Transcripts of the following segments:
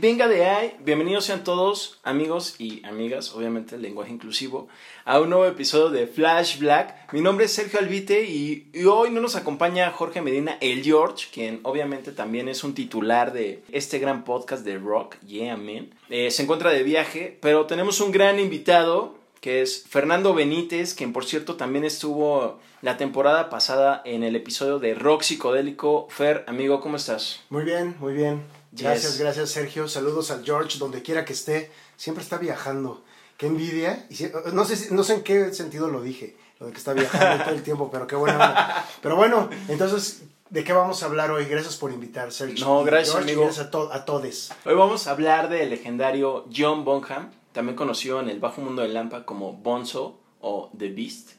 Venga de ahí, bienvenidos sean todos amigos y amigas, obviamente el lenguaje inclusivo, a un nuevo episodio de Flash Black. Mi nombre es Sergio Albite y, hoy no nos acompaña Jorge Medina, el George, quien obviamente también es un titular de este gran podcast de rock, Yeah Man. Eh, se encuentra de viaje, pero tenemos un gran invitado que es Fernando Benítez, quien por cierto también estuvo la temporada pasada en el episodio de Rock Psicodélico. Fer, amigo, ¿cómo estás? Muy bien, muy bien. Gracias, Yes. gracias Sergio. Saludos al George, donde quiera que esté. Siempre está viajando. Qué envidia. Y si- no, sé, si- no sé en qué sentido lo dije, lo de que está viajando todo el tiempo, pero qué buena. Pero bueno, entonces, ¿de qué vamos a hablar hoy? Gracias por invitar, Sergio. No, gracias, George, amigo. Gracias a, to- a todes. Hoy vamos a hablar del legendario John Bonham, también conocido en el bajo mundo de Lampa como Bonzo o The Beast,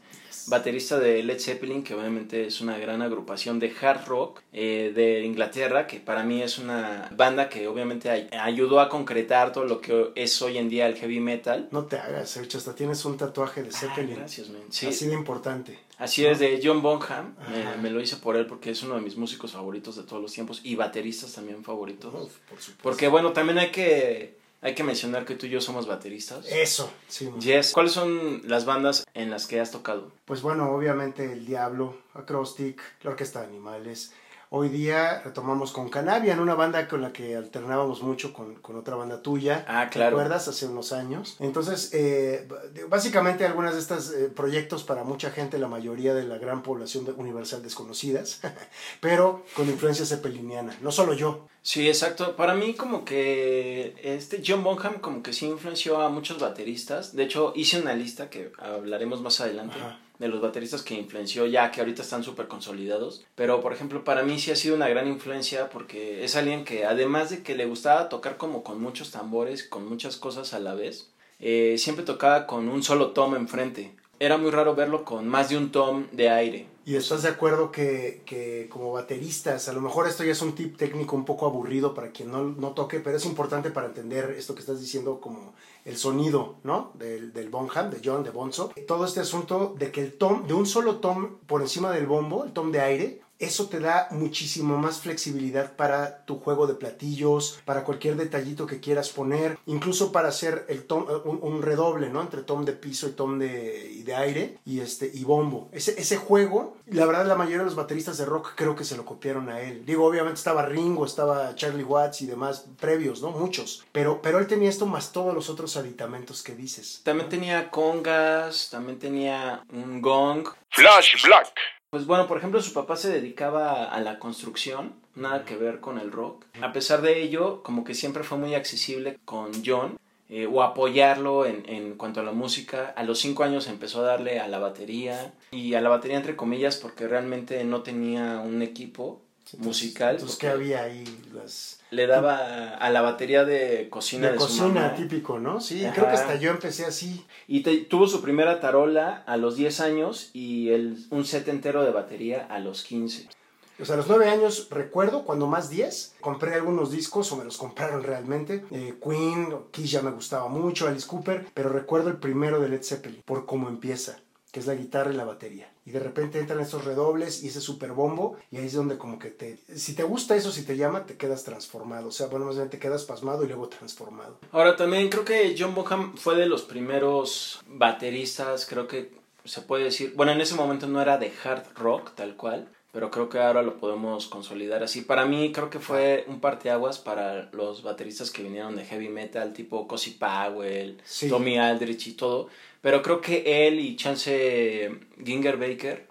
baterista de Led Zeppelin, que obviamente es una gran agrupación de hard rock eh, de Inglaterra, que para mí es una banda que obviamente ay- ayudó a concretar todo lo que es hoy en día el heavy metal. No te hagas, Sergio. Hasta tienes un tatuaje de Zeppelin. Gracias, man. Sí. Así de importante. Así es, de John Bonham. Me, Ajá. me lo hice por él porque es uno de mis músicos favoritos de todos los tiempos y bateristas también favoritos. Uf, por supuesto. Porque bueno, también hay que, hay que mencionar que tú y yo somos bateristas. Eso, sí. Yes. ¿Cuáles son las bandas en las que has tocado? Pues bueno, obviamente el Diablo, Acrostic, la Orquesta de Animales. Hoy día retomamos con Canavian, una banda con la que alternábamos mucho con, con otra banda tuya. Ah, claro. ¿Te acuerdas? Hace unos años. Entonces, eh, básicamente algunas de estos eh, proyectos para mucha gente, la mayoría de la gran población universal desconocidas, pero con influencia zeppeliniana. No solo yo. Sí, exacto. Para mí como que este John Bonham como que sí influenció a muchos bateristas. De hecho, hice una lista que hablaremos más adelante Ajá. de los bateristas que influenció ya que ahorita están súper consolidados. Pero por ejemplo, para mí sí ha sido una gran influencia porque es alguien que además de que le gustaba tocar como con muchos tambores, con muchas cosas a la vez, eh, siempre tocaba con un solo tom enfrente. Era muy raro verlo con más de un tom de aire. ¿Y estás de acuerdo que, que como bateristas, a lo mejor esto ya es un tip técnico un poco aburrido para quien no, no toque, pero es importante para entender esto que estás diciendo como el sonido, ¿no? Del, del Bonham, de John, de Bonzo. Todo este asunto de que el tom, de un solo tom por encima del bombo, el tom de aire, eso te da muchísimo más flexibilidad para tu juego de platillos, para cualquier detallito que quieras poner, incluso para hacer el tom, eh, un, un redoble, ¿no? Entre tom de piso y tom de, y de aire y, este, y bombo. Ese, ese juego, la verdad la mayoría de los bateristas de rock creo que se lo copiaron a él. Digo, obviamente estaba Ringo, estaba Charlie Watts y demás previos, ¿no? Muchos. Pero, pero él tenía esto más todos los otros aditamentos que dices. También tenía congas, también tenía un gong. Flash Black. Pues bueno, por ejemplo, su papá se dedicaba a la construcción, nada que ver con el rock. A pesar de ello, como que siempre fue muy accesible con John, eh, o apoyarlo en, en cuanto a la música. A los cinco años empezó a darle a la batería, y a la batería entre comillas porque realmente no tenía un equipo musical. Entonces, ¿qué había ahí? Las... Le daba a, la batería de cocina de, De su cocina, mamá. típico, ¿no? Sí, Ajá. creo que hasta yo empecé así. Y te- tuvo su primera tarola a los 10 años y el, un set entero de batería a los 15. O sea, a los nueve años recuerdo, cuando más 10, compré algunos discos o me los compraron realmente. Eh, Queen, Kiss ya me gustaba mucho, Alice Cooper, pero recuerdo el primero de Led Zeppelin, por cómo empieza. Que es la guitarra y la batería. Y de repente entran esos redobles y ese super bombo y ahí es donde como que te... Si te gusta eso, si te llama, te quedas transformado. O sea, bueno, más bien te quedas pasmado y luego transformado. Ahora también creo que John Bonham fue de los primeros bateristas, creo que se puede decir, bueno, en ese momento no era de hard rock tal cual, pero creo que ahora lo podemos consolidar así. Para mí creo que fue un parteaguas para los bateristas que vinieron de heavy metal, tipo Cozy Powell, Sí. Tommy Aldrich y todo, pero creo que él y Chance Ginger Baker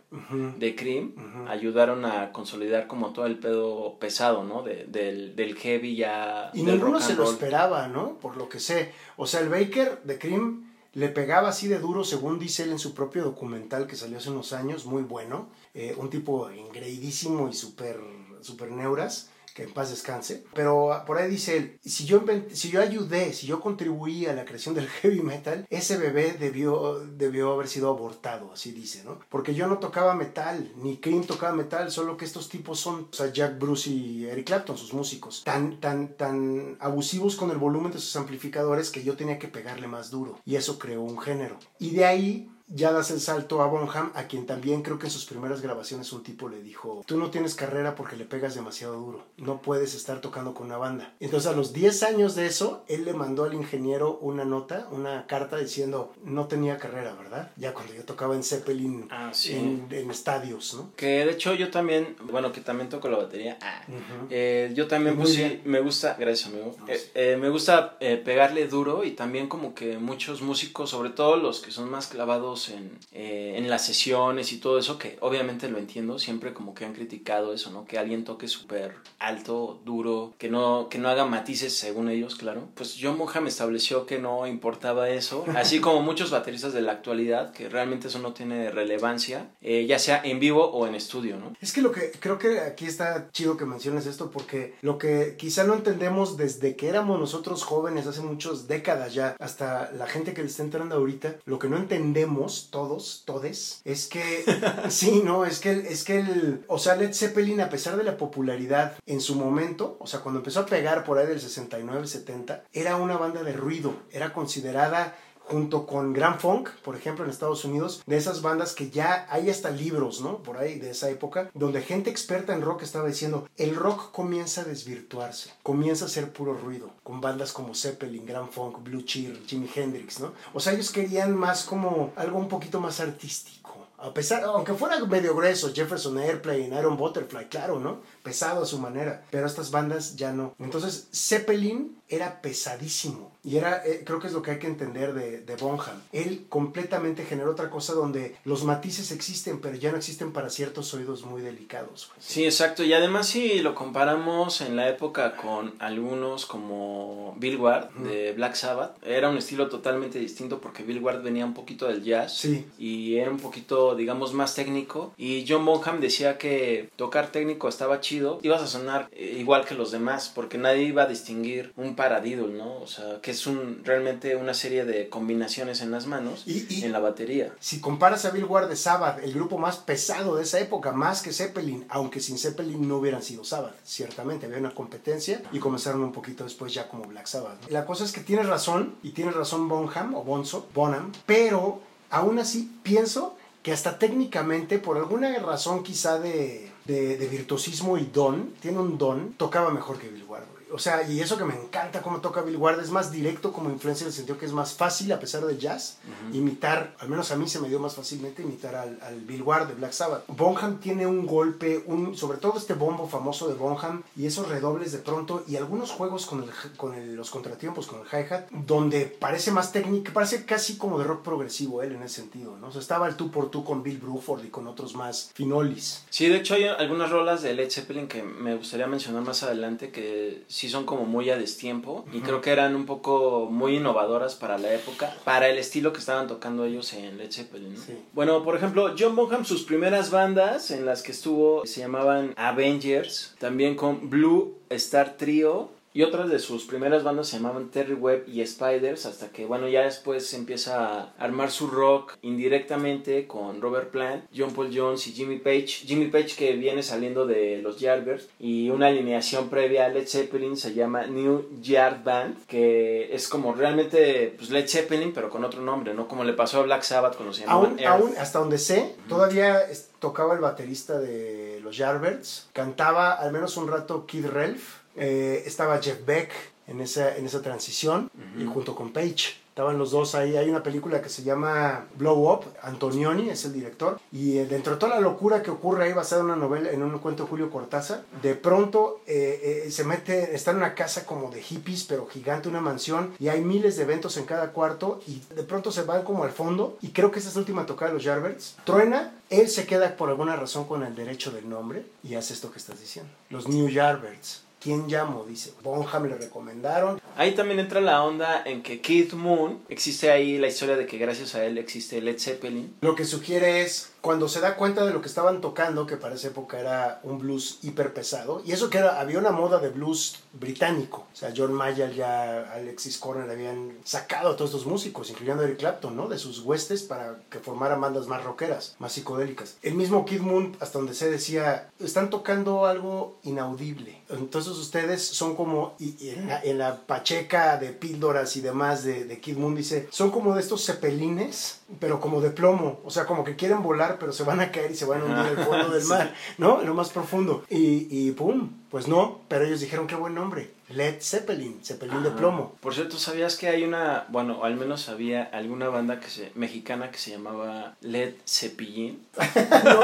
de Cream ayudaron a consolidar como todo el pedo pesado, ¿no? De- del, del heavy ya... Y del ninguno rock se lo esperaba, ¿no? Por lo que sé. O sea, el Baker de Cream le pegaba así de duro, según dice él en su propio documental que salió hace unos años, muy bueno. Eh, un tipo engreidísimo y súper super neuras, que en paz descanse. Pero ah, por ahí dice él, si yo, si yo ayudé, si yo contribuí a la creación del heavy metal, ese bebé debió, debió haber sido abortado, así dice, ¿no? Porque yo no tocaba metal, ni Cream tocaba metal, solo que estos tipos son, o sea, Jack Bruce y Eric Clapton, sus músicos, tan, tan, tan abusivos con el volumen de sus amplificadores que yo tenía que pegarle más duro. Y eso creó un género. Y de ahí ya das el salto a Bonham, a quien también creo que en sus primeras grabaciones un tipo le dijo, tú no tienes carrera porque le pegas demasiado duro, no puedes estar tocando con una banda. Entonces a los 10 años de eso, él le mandó al ingeniero una nota, una carta diciendo, no tenía carrera, ¿verdad? Ya cuando yo tocaba en Zeppelin, Ah, sí. en, en estadios, ¿no? Que de hecho yo también, bueno, que también toco la batería. Ah, eh, yo también, bien. me gusta, gracias amigo, Eh, eh, me gusta pegarle duro y también como que muchos músicos, sobre todo los que son más clavados en, eh, en las sesiones y todo eso, que obviamente lo entiendo, siempre como que han criticado eso, ¿no? Que alguien toque súper alto, duro, que no, que no haga matices según ellos, claro. Pues John Bonham estableció que no importaba eso, así como muchos bateristas de la actualidad, que realmente eso no tiene relevancia, eh, ya sea en vivo o en estudio, ¿no? Es que lo que creo que aquí está chido que menciones esto porque lo que quizá no entendemos desde que éramos nosotros jóvenes hace muchas décadas ya hasta la gente que le está entrando ahorita, lo que no entendemos todos, todes, es que sí, no, es que es que el, o sea, Led Zeppelin a pesar de la popularidad en su momento, o sea, cuando empezó a pegar por ahí del 69, 70, era una banda de ruido, era considerada junto con Grand Funk, por ejemplo, en Estados Unidos, de esas bandas que ya hay hasta libros, ¿no? Por ahí, de esa época, donde gente experta en rock estaba diciendo, el rock comienza a desvirtuarse, comienza a ser puro ruido, con bandas como Zeppelin, Grand Funk, Blue Cheer, Jimi Hendrix, ¿no? O sea, ellos querían más como algo un poquito más artístico. A pesar, aunque fuera medio grueso, Jefferson Airplane, Iron Butterfly, claro, ¿no? Pesado a su manera, pero estas bandas ya no. Entonces, Zeppelin era pesadísimo. Y era, eh, creo que es lo que hay que entender de, de Bonham. Él completamente generó otra cosa donde los matices existen, pero ya no existen para ciertos oídos muy delicados. güey. Sí, exacto. Y además si lo comparamos en la época con algunos como Bill Ward de Black Sabbath, era un estilo totalmente distinto porque Bill Ward venía un poquito del jazz Sí. y era un poquito, digamos, más técnico. Y John Bonham decía que tocar técnico estaba chido, ibas a sonar eh, igual que los demás porque nadie iba a distinguir un paradiddle, ¿no? O sea, que es un realmente una serie de combinaciones en las manos Y- y- en la batería. Si comparas a Bill Ward de Sabbath, el grupo más pesado de esa época, más que Zeppelin, aunque sin Zeppelin no hubieran sido Sabbath, ciertamente había una competencia y comenzaron un poquito después ya como Black Sabbath. ¿no? La cosa es que tienes razón, y tienes razón Bonham o Bonzo, Bonham, pero aún así pienso que hasta técnicamente, por alguna razón quizá de, de, de virtuosismo y don, tiene un don, tocaba mejor que Bill Ward. O sea, y eso que me encanta cómo toca Bill Ward, es más directo como influencia en el sentido que es más fácil, a pesar del jazz, imitar, al menos a mí se me dio más fácilmente imitar al, al Bill Ward de Black Sabbath. Bonham tiene un golpe, un, sobre todo este bombo famoso de Bonham y esos redobles de pronto y algunos juegos con, el, con el- los contratiempos, con el hi-hat, donde parece más técnico, parece casi como de rock progresivo él en ese sentido, ¿no? O sea, estaba el tú por tú con Bill Bruford y con otros más finolis. Sí, de hecho hay algunas rolas de Led Zeppelin que me gustaría mencionar más adelante que sí son como muy a destiempo y creo que eran un poco muy innovadoras para la época, para el estilo que estaban tocando ellos en Led Zeppelin. ¿no? Sí. Bueno, por ejemplo, John Bonham, sus primeras bandas en las que estuvo se llamaban Avengers, también con Blue Star Trio Y otras de sus primeras bandas se llamaban Terry Webb y Spiders, hasta que, bueno, ya después empieza a armar su rock indirectamente con Robert Plant, John Paul Jones y Jimmy Page. Jimmy Page que viene saliendo de los Yardbirds y una alineación previa a Led Zeppelin se llama New Yard Band, que es como realmente pues, Led Zeppelin, pero con otro nombre, ¿no? Como le pasó a Black Sabbath cuando se llamaban Aún, Earth. aún, hasta donde sé, todavía tocaba el baterista de los Yardbirds, cantaba al menos un rato Kid Relf, eh, estaba Jeff Beck en esa, en esa transición, y junto con Page. Estaban los dos ahí. Hay una película que se llama Blow Up. Antonioni es el director. Y eh, dentro de toda la locura que ocurre ahí, basada en una novela, en un cuento de Julio Cortázar, de pronto eh, eh, se mete, está en una casa como de hippies, pero gigante, una mansión, y hay miles de eventos en cada cuarto, y de pronto se van como al fondo, y creo que esa es la última tocada de los Yardbirds. Truena, él se queda por alguna razón con el derecho del nombre, y hace esto que estás diciendo. Los New Yardbirds. ¿Quién llamo? Dice. Bonham le recomendaron. Ahí también entra la onda en que Keith Moon, existe ahí la historia de que gracias a él existe Led Zeppelin. Lo que sugiere es, cuando se da cuenta de lo que estaban tocando, que para esa época era un blues hiper pesado, y eso que era, había una moda de blues británico. O sea, John Mayall ya, Alexis Corner habían sacado a todos estos músicos, incluyendo Eric Clapton, ¿no? De sus huestes para que formaran bandas más rockeras, más psicodélicas. El mismo Kid Moon, hasta donde se decía, están tocando algo inaudible. Entonces ustedes son como, y, y en, la, en la pacheca de píldoras y demás de, de Kid Moon dice, son como de estos cepelines, pero como de plomo. O sea, como que quieren volar, pero se van a caer y se van a hundir en el fondo del mar, ¿no? En lo más profundo. Y, y pum, pues no, pero ellos dijeron qué buen nombre. Led Zeppelin, Zeppelin de plomo. Por cierto, ¿sabías que hay una, bueno, al menos había alguna banda que se, mexicana que se llamaba Led Cepillín? No,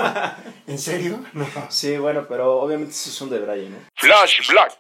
¿En serio? No. Sí, bueno, pero obviamente eso es un de Brian, ¿no? Flash Black.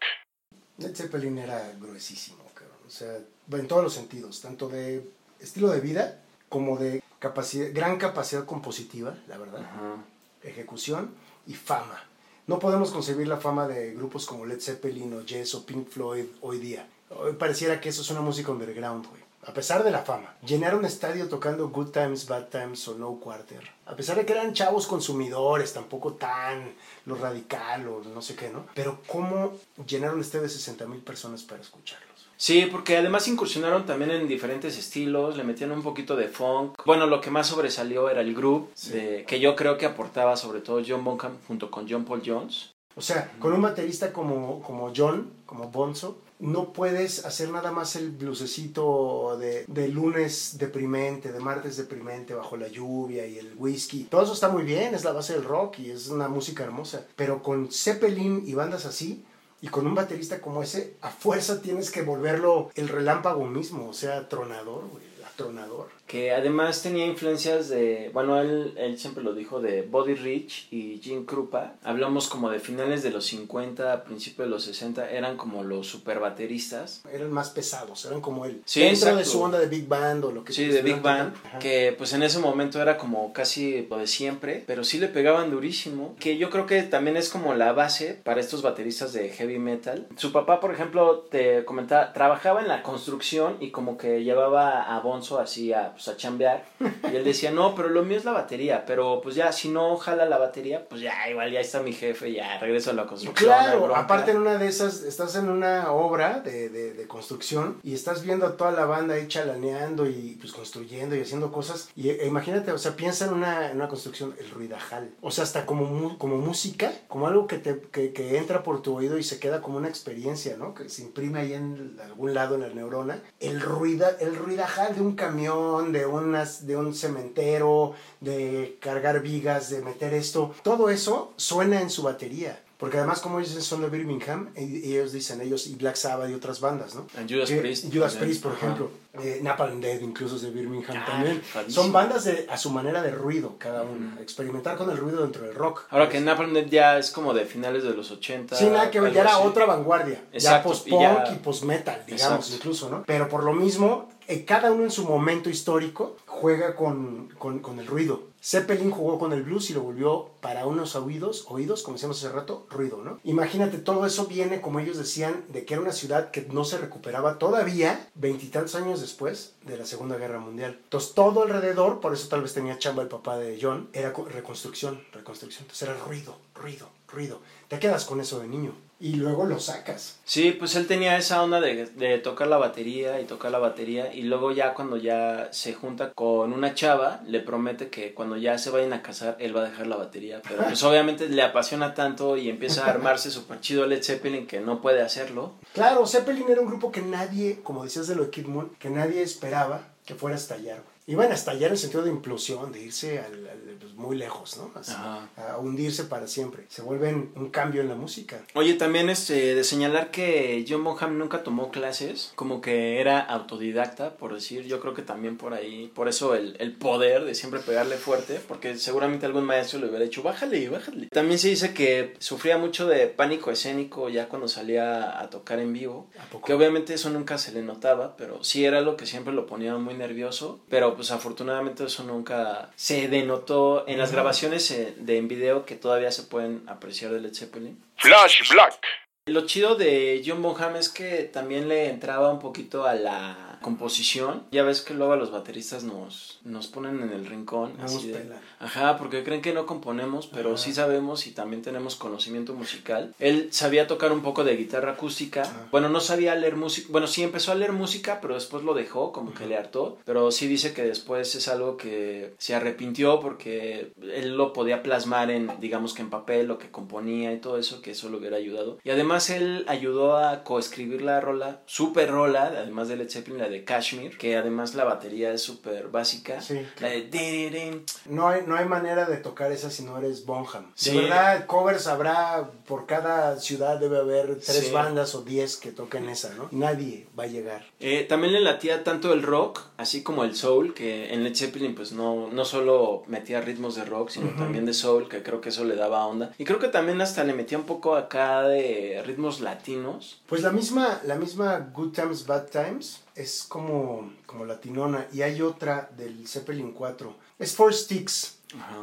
Led Zeppelin era gruesísimo, cabrón. O sea, en todos los sentidos, tanto de estilo de vida como de capacidad, gran capacidad compositiva, la verdad, Ajá. ejecución y fama. No podemos concebir la fama de grupos como Led Zeppelin o Yes o Pink Floyd hoy día. Hoy pareciera que eso es una música underground, güey. A pesar de la fama. Llenar un estadio tocando Good Times, Bad Times o No Quarter. A pesar de que eran chavos consumidores, tampoco tan lo radical o no sé qué, ¿no? Pero ¿cómo llenar un estadio de 60 mil personas para escucharlos? Sí, porque además incursionaron también en diferentes estilos, le metían un poquito de funk. Bueno, lo que más sobresalió era el groove, de- que yo creo que aportaba sobre todo John Bonham junto con John Paul Jones. O sea, con un baterista como, como John, como Bonzo, no puedes hacer nada más el blusecito de, de lunes deprimente, de martes deprimente, bajo la lluvia y el whisky. Todo eso está muy bien, es la base del rock y es una música hermosa. Pero con Zeppelin y bandas así, y con un baterista como ese, a fuerza tienes que volverlo el relámpago mismo, o sea, tronador, güey, atronador. Que además tenía influencias de, bueno, él, él siempre lo dijo, de Body Rich y Jim Krupa. Hablamos como de finales de los 50, principios de los 60, eran como los super bateristas. Eran más pesados, eran como él. Sí, Dentro de exacto. su onda de Big Band o lo que Sí, de Big Band. Ajá. que pues en ese momento era como casi lo de siempre, pero sí le pegaban durísimo, que yo creo que también es como la base para estos bateristas de heavy metal. Su papá, por ejemplo, te comentaba, trabajaba en la construcción y como que llevaba a Bonzo así a, pues, a chambear, y él decía, no, pero lo mío es la batería, pero pues ya, si no jala la batería, pues ya, igual ya está mi jefe, ya regreso a la construcción. Claro, bronca". aparte en una de esas, estás en una obra de, de- de construcción y estás viendo a toda la banda ahí chalaneando y pues construyendo y haciendo cosas. Y e, imagínate, o sea, piensa en una, en una construcción, el ruidajal. O sea, hasta como, como música, como algo que, te, que, que entra por tu oído y se queda como una experiencia, ¿no? Que se imprime ahí en algún lado en la neurona. El, ruida, el ruidajal de un camión, de, unas, de un cementero, de cargar vigas, de meter esto, todo eso suena en su batería. Porque además, como ellos son de Birmingham, y- ellos dicen ellos y Black Sabbath y otras bandas, ¿no? And Judas Que- Priest Judas. Priest, por ejemplo. Eh, Napalm Death, incluso es de Birmingham Ah, también. padrísimo. Son bandas de, a su manera de ruido, cada una. Experimentar con el ruido dentro del rock. Ahora que Napalm Death ya es como de finales de los 80. Sí, nada que ver, ya era así. otra vanguardia. ya post-punk y ya- y, post-metal, digamos, Exacto. incluso, ¿no? Pero por lo mismo, cada uno en su momento histórico juega con, con, el ruido. Zeppelin jugó con el blues y lo volvió para unos oídos, oídos, como decíamos hace rato, ruido, ¿no? Imagínate, todo eso viene, como ellos decían, de que era una ciudad que no se recuperaba todavía veintitantos años después de la Segunda Guerra Mundial. Entonces, todo alrededor, por eso tal vez tenía chamba el papá de John, era co- reconstrucción, reconstrucción. Entonces era ruido, ruido, ruido. Te quedas con eso de niño y luego lo sacas. Sí, pues él tenía esa onda de, de tocar la batería y tocar la batería y luego ya cuando ya se junta con una chava, le promete que cuando ya se vayan a casar, él va a dejar la batería. Pero pues obviamente le apasiona tanto y empieza a armarse súper chido Led Zeppelin que no puede hacerlo. Claro, Zeppelin era un grupo que nadie, como decías de lo de Kid Moon, que nadie esperaba que fuera a estallar. Iban a estallar en el sentido de implosión, de irse al- al- pues, muy lejos, ¿no? Así, a hundirse para siempre. Se vuelven un cambio en la música. Oye, también este, de señalar que John Bonham nunca tomó clases, como que era autodidacta, por decir, yo creo que también por ahí, por eso el, el poder de siempre pegarle fuerte, porque seguramente algún maestro le hubiera dicho, bájale, bájale. También se dice que sufría mucho de pánico escénico ya cuando salía a tocar en vivo, ¿A poco? que obviamente eso nunca se le notaba, pero sí era algo que siempre lo ponía muy nervioso, pero pues afortunadamente eso nunca se denotó en las grabaciones eh, de en video que todavía se pueden apreciar de Led Zeppelin. Flash Black. Lo chido de John Bonham es que también le entraba un poquito a la composición. Ya ves que luego a los bateristas nos, nos ponen en el rincón. Así de-. Ajá, porque creen que no componemos, pero Ajá. sí sabemos y también tenemos conocimiento musical. Él sabía tocar un poco de guitarra acústica. Bueno, no sabía leer música. Bueno, sí empezó a leer música, pero después lo dejó, como que le hartó. Pero sí dice que después es algo que se arrepintió porque él lo podía plasmar en, digamos que en papel, lo que componía y todo eso, que eso le hubiera ayudado. Y además él ayudó a coescribir la rola, super rola, además de Led Zeppelin, la de Kashmir, que además la batería es súper básica. Sí, La de... No hay, no hay manera de tocar esa si no eres Bonham. Sí. De verdad, covers habrá, por cada ciudad debe haber tres Sí. bandas o diez que toquen esa, ¿no? Nadie va a llegar. Eh, también le latía tanto el rock, así como el soul, que en Led Zeppelin pues no, no solo metía ritmos de rock, sino también de soul, que creo que eso le daba onda. Y creo que también hasta le metía un poco acá de ritmos latinos. Pues la misma, la misma Good Times, Bad Times es como, como latinona. Y hay otra del Zeppelin 4. Es Four Sticks.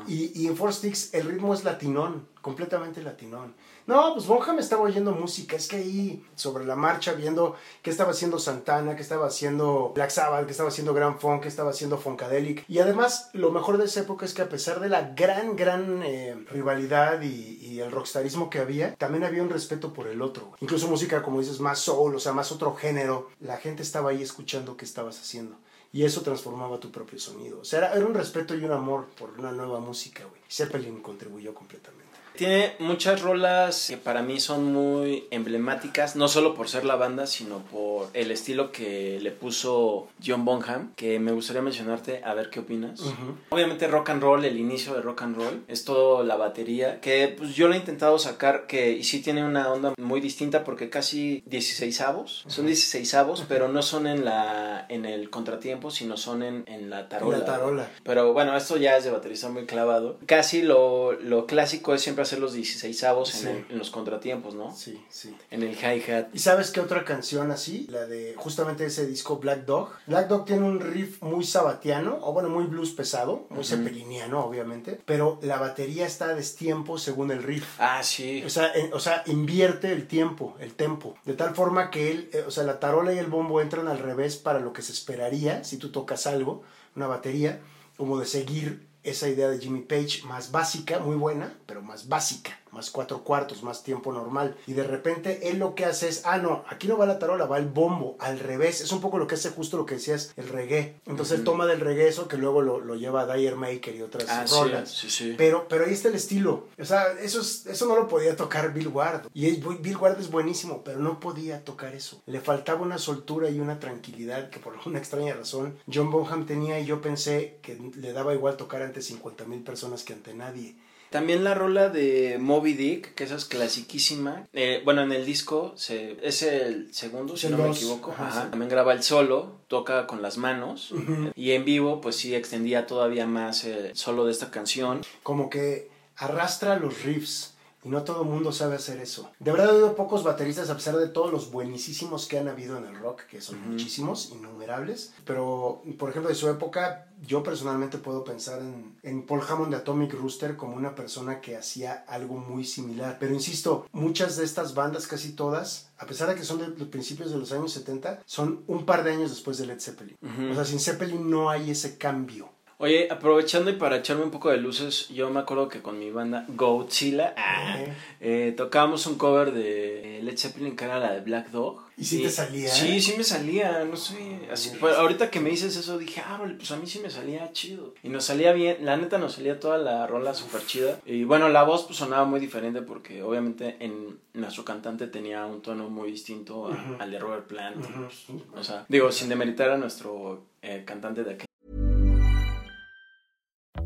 Y, y en Four Sticks el ritmo es latinón, completamente latinón. No, pues Bonham estaba oyendo música, es que ahí sobre la marcha viendo qué estaba haciendo Santana, qué estaba haciendo Black Sabbath, qué estaba haciendo Grand Funk, qué estaba haciendo Funkadelic. Y además lo mejor de esa época es que a pesar de la gran, gran eh, rivalidad y, y el rockstarismo que había, también había un respeto por el otro. Incluso música, como dices, más soul, o sea, más otro género. La gente estaba ahí escuchando qué estabas haciendo. Y eso transformaba tu propio sonido. O sea, era, era un respeto y un amor por una nueva música, güey. Zeppelin contribuyó completamente. Tiene muchas rolas que para mí son muy emblemáticas, no solo por ser la banda, sino por el estilo que le puso John Bonham, que me gustaría mencionarte, a ver qué opinas. Obviamente rock and roll, el inicio de rock and roll, es todo la batería, que pues yo lo he intentado sacar, que y sí tiene una onda muy distinta porque casi 16 avos, son 16 avos, pero no son en la en el contratiempo, sino son en, en la tarola. En la tarola. Pero bueno, esto ya es de baterista muy clavado. Casi lo, lo clásico es siempre hacer los 16 avos Sí. en, el- en los contratiempos, ¿no? Sí, sí. En el hi-hat. ¿Y sabes qué otra canción así? La de justamente ese disco Black Dog. Black Dog tiene un riff muy sabatiano, o bueno, muy blues pesado, muy zeppeliniano, obviamente, pero la batería está a destiempo según el riff. Ah, sí. O sea, en- o sea, invierte el tiempo, el tempo, de tal forma que él, eh, o sea, la tarola y el bombo entran al revés para lo que se esperaría si tú tocas algo, una batería, como de seguir esa idea de Jimmy Page más básica, muy buena, pero más básica, más cuatro cuartos, más tiempo normal. Y de repente él lo que hace es, ah, no, aquí no va la tarola, va el bombo, al revés. Es un poco lo que hace justo lo que decías, el reggae. Entonces él toma del reggae eso que luego lo, lo lleva a Dyer Maker y otras Ah, sí, rolas. sí, sí. Pero, pero ahí está el estilo. O sea, eso, es- eso no lo podía tocar Bill Ward. Y es- Bill Ward es buenísimo, pero no podía tocar eso. Le faltaba una soltura y una tranquilidad que por alguna extraña razón John Bonham tenía y yo pensé que le daba igual tocar ante 50 mil personas que ante nadie. También la rola de Moby Dick, que esa es clasiquísima. Eh, bueno, en el disco se, es el segundo, si El no me equivoco. ajá, Ajá. sí. También graba el solo, toca con las manos. Y en vivo, pues sí extendía todavía más el solo de esta canción. Como que arrastra los riffs Y no todo el mundo sabe hacer eso. De verdad, he oído pocos bateristas, a pesar de todos los buenísimos que han habido en el rock, que son muchísimos, innumerables. Pero, por ejemplo, de su época, yo personalmente puedo pensar en, en Paul Hammond de Atomic Rooster como una persona que hacía algo muy similar. Pero insisto, muchas de estas bandas, casi todas, a pesar de que son de los principios de los años 70, son un par de años después de Led Zeppelin. O sea, sin Zeppelin no hay ese cambio. Oye, aprovechando y para echarme un poco de luces, yo me acuerdo que con mi banda Godzilla ah, eh, tocábamos un cover de Led Zeppelin que era la de Black Dog. ¿Y si te salía? Sí, sí me salía, no sé. Así, pues, ahorita que me dices eso dije, ah, vale, pues a mí sí me salía chido. Y nos salía bien, la neta nos salía toda la rola súper chida. Y bueno, la voz pues sonaba muy diferente porque obviamente en nuestro cantante tenía un tono muy distinto al de Robert Plant. Pues, o sea, digo, sin demeritar a nuestro eh, cantante de aquel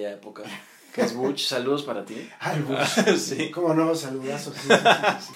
Época. Que es Butch, saludos para ti. Ay, Bush. sí. ¿Cómo no? Saludazos.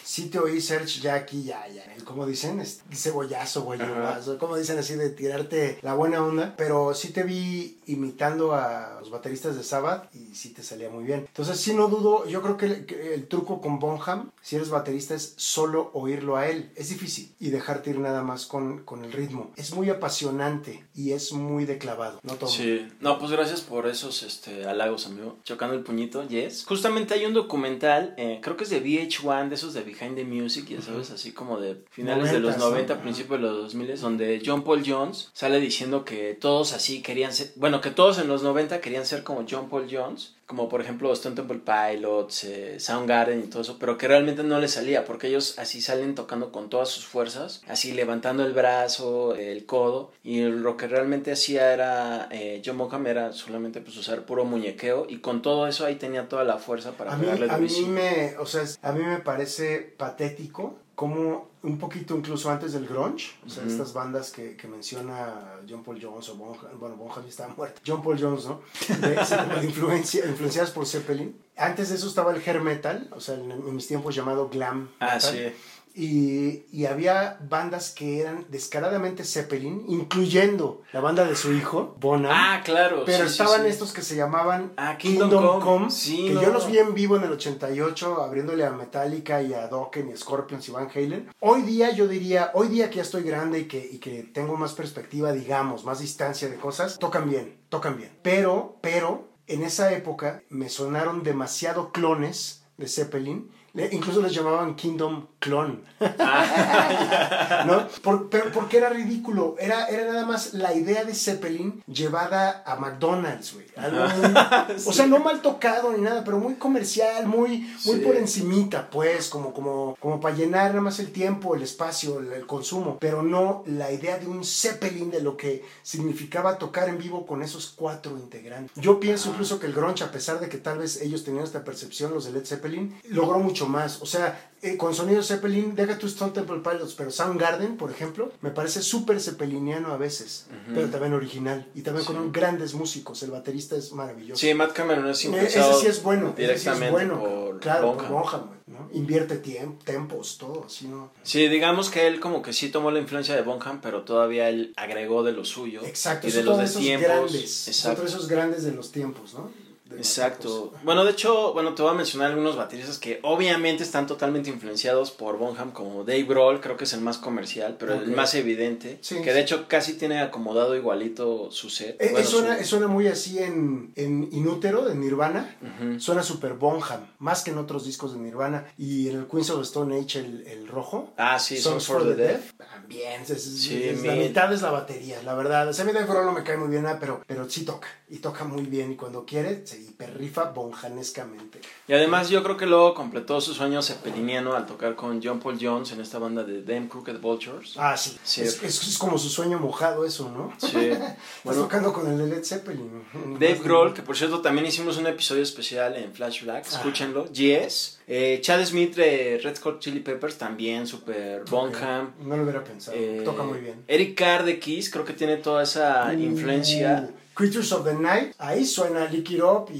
Sí, te oí, Serge, ya aquí, ya, ya. Como dicen, es cebollazo, guayabazo. Como dicen así de tirarte la buena onda. Pero sí te vi imitando a los bateristas de Sabbath y sí te salía muy bien. Entonces, sí, no dudo. Yo creo que el, que el truco con Bonham, si eres baterista, es solo oírlo a él. Es difícil. Y dejarte ir nada más con, con el ritmo. Es muy apasionante y es muy de clavado. No todo. Sí, no, pues gracias por esos este, halagos, amigo. Chocando el puñito, yes. Justamente hay un documental, eh, creo que es de VH1, de esos de Behind the Music, ya sabes, así como de finales de los 90s, 90, ¿no? principios de los 2000, donde John Paul Jones sale diciendo que todos así querían ser, bueno, que todos en los 90 querían ser como John Paul Jones, como por ejemplo Stone Temple Pilots, eh, Soundgarden y todo eso, pero que realmente no les salía, porque ellos así salen tocando con todas sus fuerzas, así levantando el brazo, el codo, y lo que realmente hacía era, eh, John Bonham era solamente pues usar puro muñequeo, y con todo eso ahí tenía toda la fuerza para A mí, a me, o sea, es- a mí me parece patético como un poquito incluso antes del grunge, o sea, estas bandas que, que menciona John Paul Jones o Bonham, bueno, Bonham ya estaba muerto, John Paul Jones, ¿no? De, influencia, influenciadas por Zeppelin. Antes de eso estaba el hair metal, o sea, en, en mis tiempos llamado glam Ah, metal. sí. Y, y había bandas que eran descaradamente Zeppelin, incluyendo la banda de su hijo, Bonham. Ah, claro. Pero sí, estaban sí. estos que se llamaban Ah, Kingdom, Kingdom Come, que no, yo los vi en vivo en el 88, abriéndole a Metallica y a Dokken y Scorpions y Van Halen. Hoy día yo diría, hoy día que ya estoy grande y que, y que tengo más perspectiva, digamos, más distancia de cosas, tocan bien, tocan bien. Pero, pero, en esa época me sonaron demasiado clones de Zeppelin Le- incluso les llamaban Kingdom Clone. Ah, ¿No? Por- pero porque era ridículo. Era, era nada más la idea de Zeppelin llevada a McDonald's, güey. O sea, no mal tocado ni nada, pero muy comercial, muy, muy Sí. por encimita, pues, como, como, como para llenar nada más el tiempo, el espacio, el, el consumo. Pero no la idea de un Zeppelin de lo que significaba tocar en vivo con esos cuatro integrantes. Yo pienso incluso que el grunge, a pesar de que tal vez ellos tenían esta percepción, los de Led Zeppelin, logró mucho más. O sea, eh, con sonido Zeppelin, deja tu Stone Temple Pilots, pero Soundgarden, por ejemplo, me parece súper zeppeliniano a veces, pero también original. Y también con grandes músicos. El baterista es maravilloso. Sí, Matt Cameron es Eh, influenciado ese sí es bueno. ese sí es directamente bueno. por claro, Bonham. por Bonham, ¿no? Invierte tiemp- tempos, todo así, ¿no? Sí, digamos que él como que sí tomó la influencia de Bonham, pero todavía él agregó de lo suyo. Exacto, Y de los de esos tiempos. grandes. Exacto. esos grandes de los tiempos, ¿no? Exacto. Bueno, de hecho, bueno, te voy a mencionar algunos bateristas que obviamente están totalmente influenciados por Bonham, como Dave Grohl, creo que es el más comercial, pero el más evidente, Sí, que de hecho casi tiene acomodado igualito su set. Eh, Bueno, eh, suena, su- suena muy así en, en Inútero, de Nirvana. Suena súper Bonham, más que en otros discos de Nirvana. Y en el Queens of Stone Age, el, el rojo. Ah, sí, Songs for the Deaf. También, es, es- Sí, es- la mitad es la batería, la verdad. O sea, a mí Dave Grohl no me cae muy bien, ah, pero, pero sí toca. Y toca muy bien. Y cuando quiere, se hiperrifa bonjanescamente. Y además yo creo que luego completó su sueño zeppeliniano al tocar con John Paul Jones en esta banda de Them Crooked Vultures. Ah, sí. Sí. Es, es- es como su sueño mojado eso, ¿no? Sí. Bueno, tocando con el de Led Zeppelin. Dave Grohl, que por cierto también hicimos un episodio especial en Flash Black, Ah. escúchenlo. Yes. Eh, Chad Smith de Red Hot Chili Peppers también, super Bonham. No lo hubiera pensado. Eh, Toca muy bien. Eric Carr de Kiss, creo que tiene toda esa influencia. Uh, Creatures of the Night, ahí suena Lick It Up y,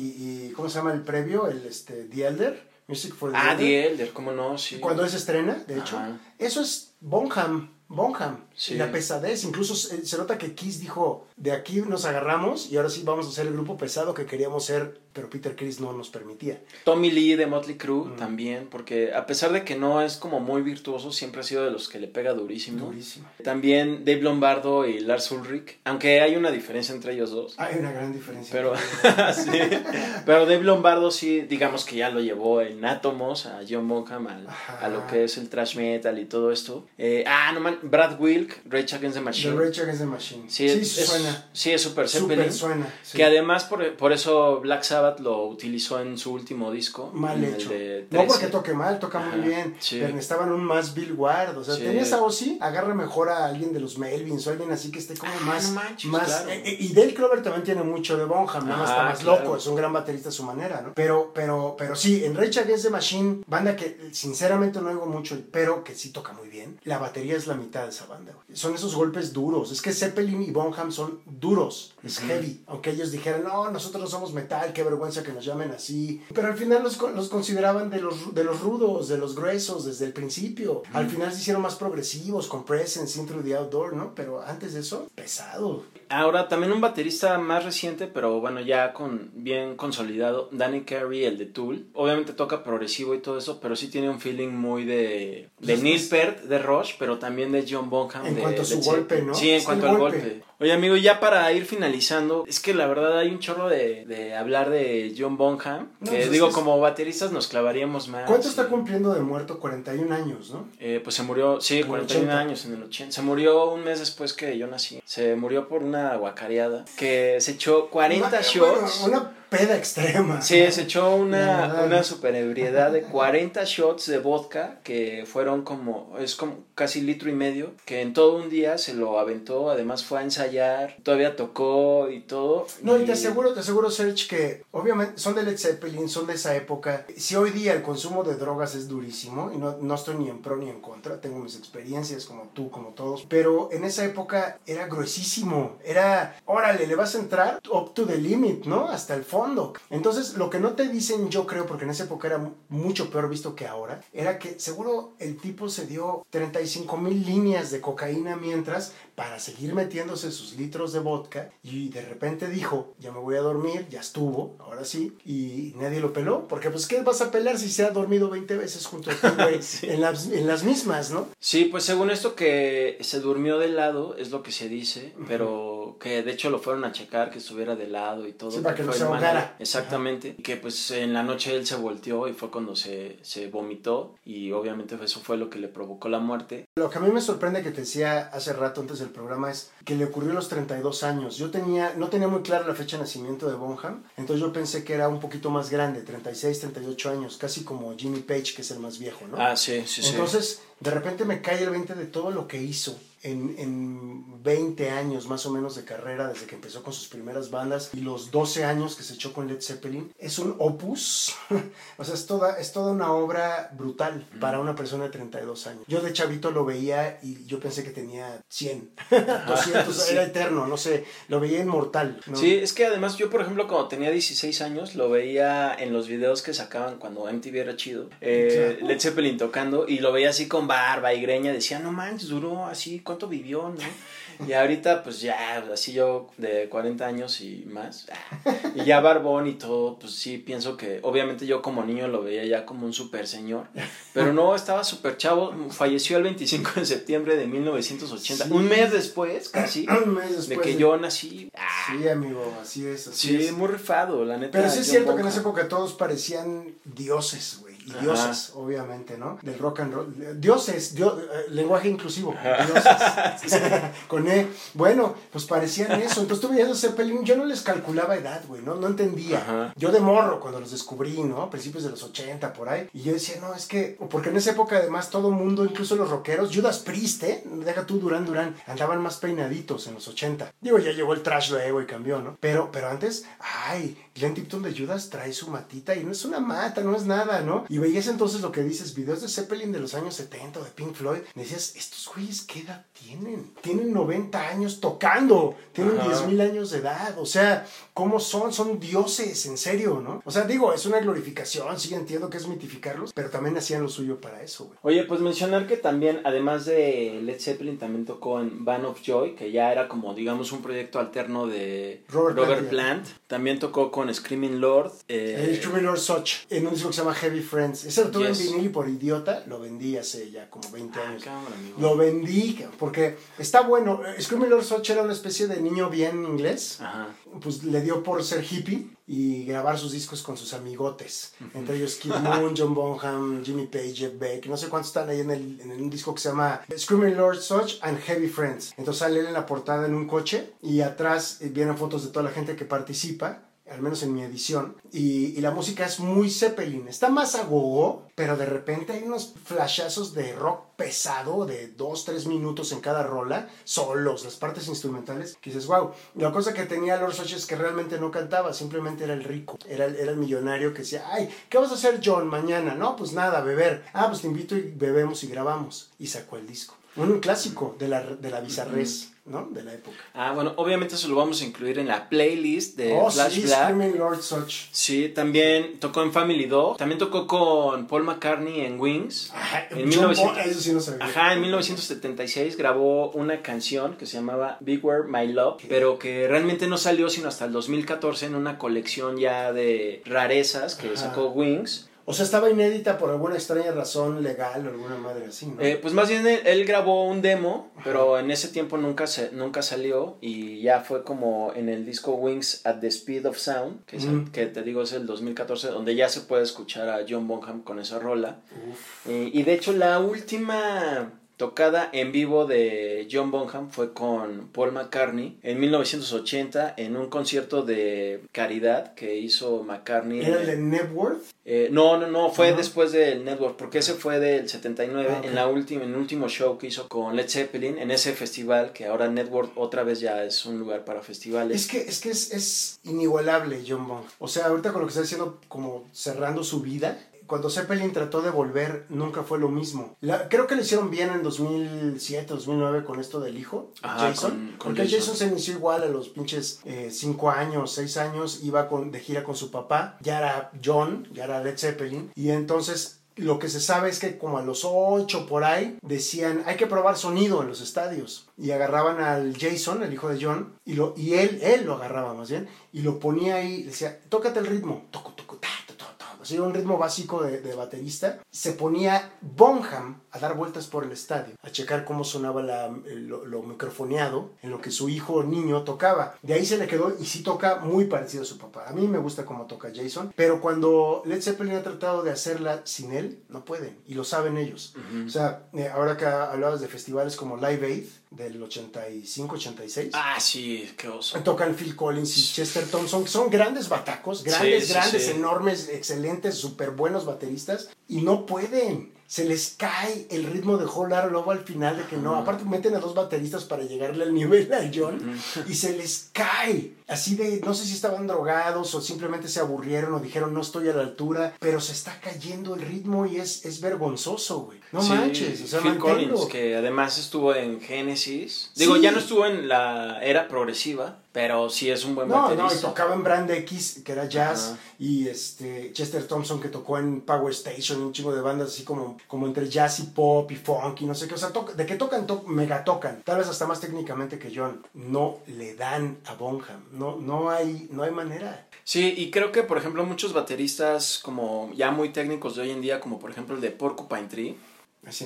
y ¿cómo se llama el previo? El este, The Elder, Music for the Ah, Elder. The Elder, ¿cómo no? Sí. Cuando se estrena, de hecho. Ajá. Eso es Bonham, Bonham. Sí. La pesadez, incluso se, se nota que Kiss dijo, de aquí nos agarramos y ahora sí vamos a ser el grupo pesado que queríamos ser, pero Peter Chris no nos permitía. Tommy Lee de Motley Crue Mm. también, porque a pesar de que no es como muy virtuoso, siempre ha sido de los que le pega durísimo. Durísimo. También Dave Lombardo y Lars Ulrich, aunque hay una diferencia entre ellos dos. Hay una gran diferencia. Pero, sí. Pero Dave Lombardo sí, digamos que ya lo llevó en Atomos a John Bonham al- a lo que es el thrash metal y todo esto. Eh, ah, no man, Brad Wilk, Rage Against the The Machine. Rage Against the Machine. Sí, Sí, es, suena. Sí, es Super Súper Zeppelin. suena. sí. Que además por, por eso Black Sabbath lo utilizó en su último disco. Mal hecho. No 13. porque toque mal, toca Ajá, muy bien. sí. Pero necesitaban un más Bill Ward. O sea, tenías a Ozzy, agarra mejor a alguien de los Melvins o alguien así que esté como Ah, más. no manches, más claro. eh, eh, y Dale Clover también tiene mucho de Bonham, nada más está más claro. loco, es un gran baterista a su manera, ¿no? Pero, pero, pero sí, en Rage Against the Machine, banda que sinceramente no oigo mucho, pero que sí toca muy bien. La batería es la mitad de esa banda. Son esos golpes duros. Es que Zeppelin y Bonham son duros, es heavy. Aunque ellos dijeran, no, nosotros no somos metal, qué vergüenza que nos llamen así. Pero al final los, los consideraban de los, de los rudos, de los gruesos, desde el principio. Al final se hicieron más progresivos, con Presence, Into the Outdoor, ¿no? Pero antes de eso, pesado. Ahora, también un baterista más reciente, pero bueno, ya con bien consolidado, Danny Carey, el de Tool. Obviamente toca progresivo y todo eso, pero sí tiene un feeling muy de, de Neil pues, Peart, de Rush, pero también de John Bonham. En de cuanto a su golpe. ¿no? Sí, en Es cuanto al golpe. golpe. Oye, amigo, ya para ir finalizando, es que la verdad hay un chorro de, de hablar de John Bonham, No, que pues es digo, es- como bateristas nos clavaríamos más. ¿Cuánto y- está cumpliendo de muerto? 41 años, ¿no? eh, pues se murió, sí, En el 41 80. años en el 80. Se murió un mes después que yo nací. Se murió por una guacareada. Que se echó 40 Una- shots. Bueno, una peda extrema. Sí, se echó una, una super ebriedad de 40 shots de vodka que fueron como, es como casi litro y medio, que en todo un día se lo aventó, además fue a ensayar, todavía tocó y todo. No, y te aseguro, te aseguro, Serge, que obviamente son de Led Zeppelin, son de esa época. Si hoy día el consumo de drogas es durísimo, y no, no estoy ni en pro ni en contra, tengo mis experiencias como tú, como todos, pero en esa época era gruesísimo, era, órale, le vas a entrar up to the limit, ¿no? Hasta el fondo. Entonces, lo que no te dicen, yo creo, porque en esa época era mucho peor visto que ahora, era que seguro el tipo se dio 35 mil líneas de cocaína mientras para seguir metiéndose sus litros de vodka y de repente dijo, ya me voy a dormir, ya estuvo, ahora sí, y nadie lo peló, porque pues ¿qué vas a pelar si se ha dormido 20 veces junto a ti, güey? en, las, en las mismas, ¿no? Sí, pues según esto que se durmió de lado, es lo que se dice, pero que de hecho lo fueron a checar, que estuviera de lado y todo. Sí, para que no se ahogara. Exactamente. Y que pues en la noche él se volteó y fue cuando se, se vomitó y obviamente eso fue lo que le provocó la muerte. Lo que a mí me sorprende que te decía hace rato antes del programa es que le ocurrió a los 32 años. Yo tenía, no tenía muy clara la fecha de nacimiento de Bonham, entonces yo pensé que era un poquito más grande, 36, 38 años, casi como Jimmy Page, que es el más viejo, ¿no? Ah, sí, sí, sí. Entonces, de repente me cae el 20 de todo lo que hizo en, en 20 años más o menos de carrera, desde que empezó con sus primeras bandas y los 12 años que se echó con Led Zeppelin. Es un opus, o sea, es toda, es toda una obra brutal para una persona de 32 años. Yo de chavito lo veía y yo pensé que tenía 100, 200, Sí. era eterno, no sé, lo veía inmortal. ¿no? Sí, es que además yo, por ejemplo, cuando tenía 16 años, lo veía en los videos que sacaban cuando MTV era chido, eh. Led Zeppelin tocando, y lo veía así con barba y greña, decía, no manches, duró así, ¿cuánto vivió, no? Y ahorita, pues ya, así yo de 40 años y más, ah, y ya barbón y todo, pues sí, pienso que, obviamente yo como niño lo veía ya como un super señor, pero no, estaba súper chavo, falleció el 25 de septiembre de 1980, Sí. un mes después, casi, Un mes de que yo nací. Ah, Sí, amigo, así es. Así Sí, es. muy rifado, la neta. Pero sí es cierto que en esa época todos parecían dioses, güey. Y Ajá. dioses, obviamente, ¿no? Del rock and roll. Dioses, dio- eh, lenguaje inclusivo. Dioses. Con E. Bueno, pues parecían eso. Entonces tú veías a Zeppelin, yo no les calculaba edad, güey, ¿no? No entendía. Ajá. Yo de morro, cuando los descubrí, ¿no? Principios de los 80, por ahí. Y yo decía, no, es que... Porque en esa época, además, todo mundo, incluso los rockeros, Judas Priest, ¿eh? Deja tú Durán Durán, andaban más peinaditos en los 80. Digo, ya llegó el trash luego y cambió, ¿no? Pero, pero antes, ay, Glenn Tipton de Judas trae su matita y no es una mata, no es nada, ¿no? Y veías entonces lo que dices, videos de Zeppelin de los años 70 o de Pink Floyd, decías, estos güeyes, ¿qué edad tienen? Tienen 90 años tocando, tienen Ajá. 10 mil años de edad, o sea, ¿cómo son? Son dioses, en serio, ¿no? O sea, digo, es una glorificación, sí entiendo que es mitificarlos, pero también hacían lo suyo para eso, güey. Oye, pues mencionar que también, además de Led Zeppelin, también tocó en Band of Joy, que ya era como, digamos, un proyecto alterno de Robert Robert, Plant, Plant. También tocó con Screaming Lord. eh, El Troubadour Soch, en un disco que se llama Heavy Friends. Ese lo tuve Yes. en vinil y por idiota lo vendí hace ya como 20 ah, años. cámara. Lo vendí porque está bueno. Screaming Lord Soch era una especie de niño bien inglés. Ajá. Pues le dio por ser hippie y grabar sus discos con sus amigotes. Entre ellos Kid Moon, John Bonham, Jimmy Page, Jeff Beck. No sé cuántos están ahí en, el, en un disco que se llama Screaming Lord Soch and Heavy Friends. Entonces sale él en la portada en un coche y atrás eh, vienen fotos de toda la gente que participa al menos en mi edición, y, la música es muy Zeppelin. Está más a gogo, pero de repente hay unos flashazos de rock pesado de 2, 3 minutos en cada rola, solos, las partes instrumentales, que dices, wow. La cosa que tenía Lord Soch es que realmente no cantaba, simplemente era el rico, era, el- era el millonario que decía, ay, ¿qué vas a hacer John mañana? No, pues nada, beber. Ah, pues te invito y bebemos y grabamos. Y sacó el disco. Un clásico de la, de la bizarrez, ¿no? De la época. Ah, bueno, obviamente eso lo vamos a incluir en la playlist de oh, Flash sí, Black. Screaming Lord Soch. Sí, también tocó en Family Dog. También tocó con Paul McCartney en Wings. Ajá, En John 1900 Bon- eso sí no sabía. Ajá, en 1976 grabó una canción que se llamaba Beware My Love, pero que realmente no salió sino hasta el 2014 en una colección ya de rarezas que Ajá. sacó Wings. O sea, estaba inédita por alguna extraña razón legal o alguna madre así, ¿no? Eh, pues más bien él, él grabó un demo, pero en ese tiempo nunca, se, nunca salió y ya fue como en el disco Wings at the Speed of Sound, que, es el- que te digo es el 2014, donde ya se puede escuchar a John Bonham con esa rola. Eh, y de hecho la última tocada en vivo de John Bonham fue con Paul McCartney en 1980 en un concierto de caridad que hizo McCartney. ¿Era el de Networth? eh, no, no, no, fue después del Network, porque ese fue del 79, Ah, en la última, en el último show que hizo con Led Zeppelin, en ese festival, que ahora Network otra vez ya es un lugar para festivales. Es que, es, que es, es inigualable John Bon. O sea, ahorita con lo que está diciendo, como cerrando su vida, cuando Zeppelin trató de volver, nunca fue lo mismo. La- creo que lo hicieron bien en 2007, 2009 con esto del hijo, Ajá, Jason. con- con porque Jason. Jason. se inició igual a los pinches 5 años, 6 años, iba con, de gira con su papá. Ya era John, ya era Led Zeppelin. Y entonces lo que se sabe es que como a los 8 por ahí decían hay que probar sonido en los estadios y agarraban al Jason, el hijo de John, y, lo, y él, él lo agarraba más bien y lo ponía ahí, decía tócate el ritmo, toco, toco, ta, así un ritmo básico de baterista, se ponía Bonham a dar vueltas por el estadio, a checar cómo sonaba la- lo, lo microfoneado en lo que su hijo o niño tocaba. De ahí se le quedó y sí toca muy parecido a su papá. A mí me gusta cómo toca Jason, pero cuando Led Zeppelin ha tratado de hacerla sin él, no pueden, y lo saben ellos. O sea, eh, ahora que hablabas de festivales como Live Aid del 85-86. Ah, sí, qué oso. Tocan Phil Collins y Chester Thompson, que son grandes batacos, grandes, Sí, sí, grandes, sí. enormes, excelentes, súper buenos bateristas, y no pueden. Se les cae el ritmo de Whole Lotta Love al final de que no. Aparte meten a dos bateristas para llegarle al nivel a John y se les cae. Así de, no sé si estaban drogados o simplemente se aburrieron o dijeron no estoy a la altura, pero se está cayendo el ritmo y es, es vergonzoso, güey. No Sí, manches, o sea, Phil. Collins, que además estuvo en Genesis. Digo, Sí. ya no estuvo en la era progresiva, pero sí es un buen No, no, y baterista. tocaba en Brand X, que era jazz, y este Chester Thompson que tocó en Power Station, un chingo de bandas así como, como entre jazz y pop y funk y no sé qué. O sea, de que tocan, to- mega tocan. Tal vez hasta más técnicamente que John. No le dan a Bonham. No, no, hay, no hay manera. Sí, y creo que, por ejemplo, muchos bateristas como ya muy técnicos de hoy en día, como por ejemplo el de Porcupine Tree,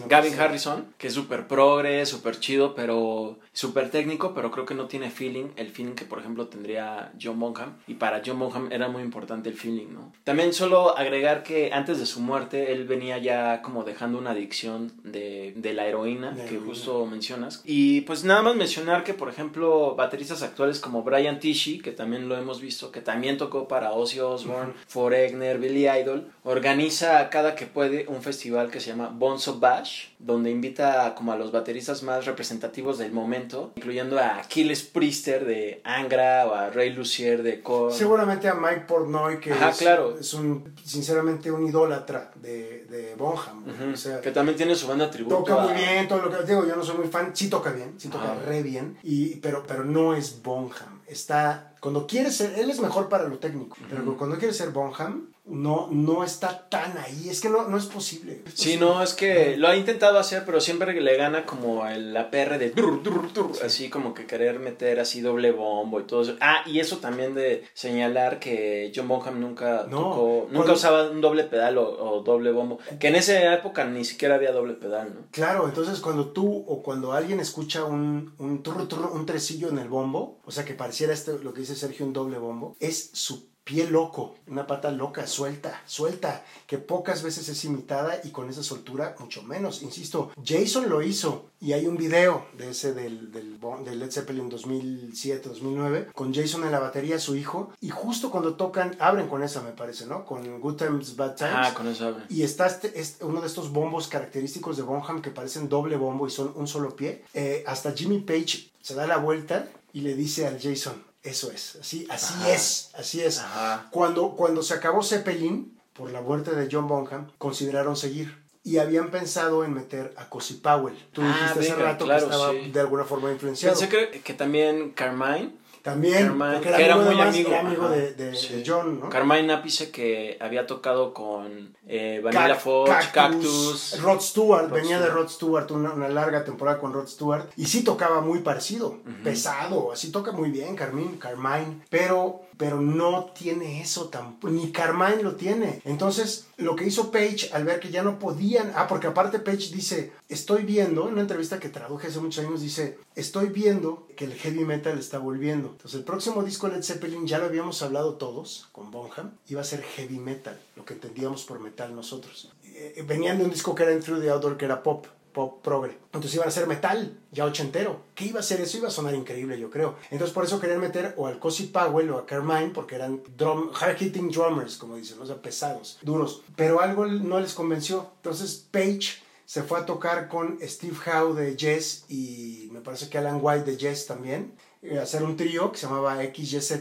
No Gavin pasa. Harrison, que es súper progre, súper chido, pero súper técnico, pero creo que no tiene feeling, el feeling que por ejemplo tendría John Bonham. Y para John Bonham era muy importante el feeling, ¿no? También solo agregar que antes de su muerte él venía ya como dejando una adicción de, de la heroína, De que heroína. justo mencionas. Y pues nada más mencionar que por ejemplo bateristas actuales como Brian Tichy, que también lo hemos visto, que también tocó para Ozzy Osbourne, Foreigner, Billy Idol, organiza cada que puede un festival que se llama Bonzo Bash, donde invita como a los bateristas más representativos del momento, incluyendo a Achilles Priester de Angra o a Ray Lucier de Korn. Seguramente a Mike Portnoy, que Ajá, es, claro. es un, sinceramente, un idólatra de, de Bonham. güey. Ujú, O sea, que también tiene su banda tributo. Toca muy a- bien, todo lo que digo, yo no soy muy fan, sí toca bien, sí toca Ajá. re bien, y, pero, pero no es Bonham. Está, cuando quiere ser, él es mejor para lo técnico, pero cuando quiere ser Bonham, no, no está tan ahí, es que no, no es posible. Es Sí, posible. no, es que lo ha intentado hacer, pero siempre le gana como el de dur, dur, dur, así como que querer meter así doble bombo y todo eso. Ah, y eso también de señalar que John Bonham nunca No, tocó, nunca cuando- usaba un doble pedal o, o doble bombo, que en esa época ni siquiera había doble pedal, ¿no? Claro, entonces cuando tú o cuando alguien escucha un, un, turru, turru, un tresillo en el bombo, o sea que pareciera este, lo que dice Sergio, un doble bombo, es su pie loco, una pata loca, suelta, suelta, que pocas veces es imitada y con esa soltura mucho menos. Insisto, Jason lo hizo y hay un video de ese del, del, del Led Zeppelin 2007-2009 con Jason en la batería, su hijo, y justo cuando tocan, abren con esa me parece, ¿no? Con Good Times, Bad Times. Ah, con eso habla. Y está este, este- uno de estos bombos característicos de Bonham que parecen doble bombo y son un solo pie. Eh, hasta Jimmy Page se da la vuelta y le dice al Jason, eso es, así, así Ajá. es, así es. Ajá. Cuando, cuando se acabó Zeppelin, por la muerte de John Bonham, consideraron seguir. Y habían pensado en meter a Cosi Powell. Tú Ah, dijiste hace venga, rato claro, que estaba sí. de alguna forma influenciado. Pensé que, que también Carmine. También, Carmine, porque era, que era amigo, muy de más- amigo, era amigo ajá, de, de- sí. de John, ¿no? Carmine Ápice que había tocado con eh, Vanilla Fudge, Cactus. Rod Stewart, Rod venía de. Rod Stewart, una, una larga temporada con Rod Stewart. Y sí tocaba muy parecido, pesado, así toca muy bien Carmine, Carmine, pero, pero no tiene eso tampoco, ni Carmine lo tiene. Entonces, lo que hizo Page al ver que ya no podían, ah, porque aparte Page dice, estoy viendo, en una entrevista que traduje hace muchos años, dice, estoy viendo que el heavy metal está volviendo. Entonces, el próximo disco Led Zeppelin, ya lo habíamos hablado todos con Bonham, iba a ser heavy metal, lo que entendíamos por metal nosotros. Eh, venían de un disco que era Through the Outdoor, que era pop, pop progre. Entonces iban a ser metal, ya ochentero. ¿Qué iba a ser eso? Iba a sonar increíble, yo creo. Entonces por eso querían meter o al Cosi Powell o a Carmine, porque eran drum, hard-hitting drummers, como dicen, o sea, pesados, duros. Pero algo no les convenció. Entonces Page se fue a tocar con Steve Howe de Yes y me parece que Alan White de Yes también, eh, a hacer un trío que se llamaba XYZ,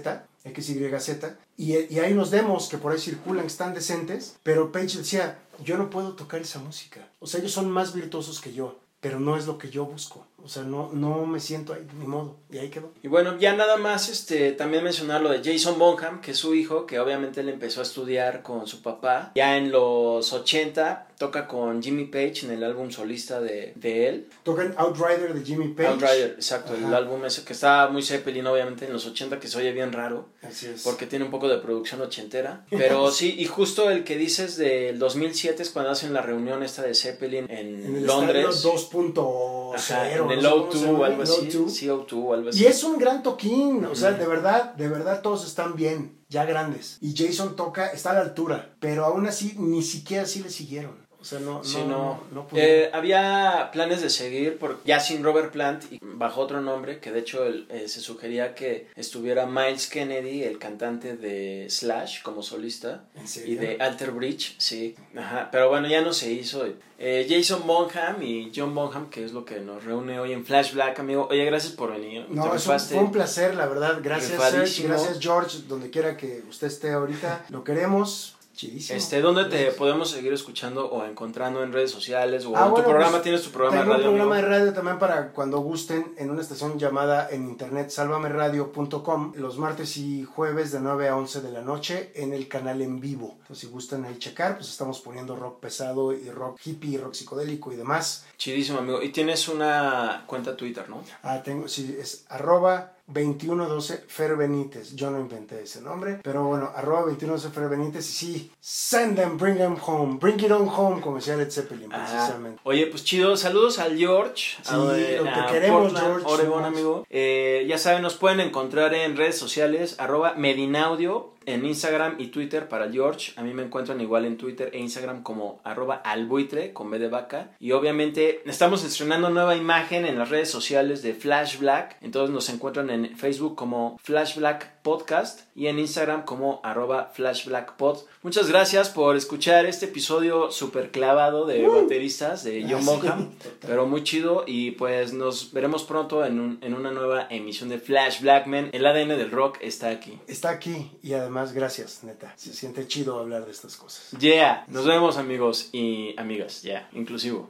XYZ, y, y hay unos demos que por ahí circulan están decentes, pero Page decía, yo no puedo tocar esa música. O sea, ellos son más virtuosos que yo, pero no es lo que yo busco. O sea, no, no me siento ahí, ni modo. Y ahí quedó. Y bueno, ya nada más este, también mencionar lo de Jason Bonham, que es su hijo, que obviamente le empezó a estudiar con su papá. Ya en los 80 toca con Jimmy Page en el álbum solista de, de él. Tocan Outrider de Jimmy Page. Outrider, exacto, el álbum ese que está muy Zeppelin, obviamente en los 80, que se oye bien raro. Así es. Porque tiene un poco de producción ochentera. Pero sí, y justo el que dices del 2007 es cuando hacen la reunión esta de Zeppelin en, en el Londres. estadio 2.0. En el sé cómo O2 se llama, o algo así. O2. Sí, O2 o algo así. Y es un gran toquín, o sea, de verdad, de verdad todos están bien, ya grandes. Y Jason toca, está a la altura, pero aún así ni siquiera así le siguieron. O sea, no, Sí, no, no. no, no pudieron. Eh, había planes de seguir por, ya sin Robert Plant y bajo otro nombre, que de hecho el- eh, se sugería que estuviera Miles Kennedy, el cantante de Slash, como solista. ¿En serio? Y de Alter Bridge, sí. Ajá, pero bueno, ya no se hizo. Eh, Jason Bonham y John Bonham, que es lo que nos reúne hoy en Flash Black, amigo. Oye, gracias por venir. No, es un, fue un placer, la verdad. Gracias, Serge, gracias, George, donde quiera que usted esté ahorita. Lo queremos. Chidísimo. Este, ¿dónde te Gracias. podemos seguir escuchando o encontrando en redes sociales? O Ah, en tu bueno, programa, pues, tienes tu programa de tengo radio. un programa amigo? de radio también para cuando gusten en una estación llamada en internet salvameradio.com los martes y jueves de 9 a 11 de la noche en el canal en vivo. Entonces si gustan ahí checar, pues estamos poniendo rock pesado y rock hippie, rock psicodélico y demás. Chidísimo, amigo. Y tienes una cuenta Twitter, ¿no? Ah, tengo, sí, es arroba 2112 Fer Benítez. Yo no inventé ese nombre, pero bueno, arroba 2112 Fer Benítez y sí, send them, bring them home, bring it on home, como decía Led Zeppelin, Ah, precisamente. Oye, pues chido, saludos al George. Sí, a, lo que queremos, Portland, George, Oregon, amigo. Eh, ya saben, nos pueden encontrar en redes sociales, arroba Medinaudio, en Instagram y Twitter para George. A mí me encuentran igual en Twitter e Instagram como arroba albuitre con B de vaca. Y obviamente estamos estrenando nueva imagen en las redes sociales de Flash Black. Entonces nos encuentran en Facebook como Flash Black Podcast y en Instagram como arroba Flash Black Pod. Muchas gracias por escuchar este episodio súper clavado de bateristas de John Ah, sí, Bonham. Pero muy chido y pues nos veremos pronto en, un- en una nueva emisión de Flash Blackman. El ADN del rock está aquí. Está aquí y además gracias, neta. Se siente chido hablar de estas cosas. Yeah, nos vemos amigos y amigas, ya, inclusivo.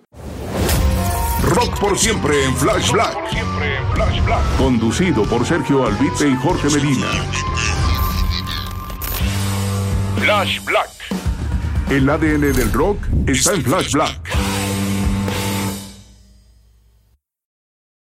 Rock por siempre en Flash Black. Conducido por Sergio Albite y Jorge Medina. Flash Black. El ADN del rock está en Flash Black.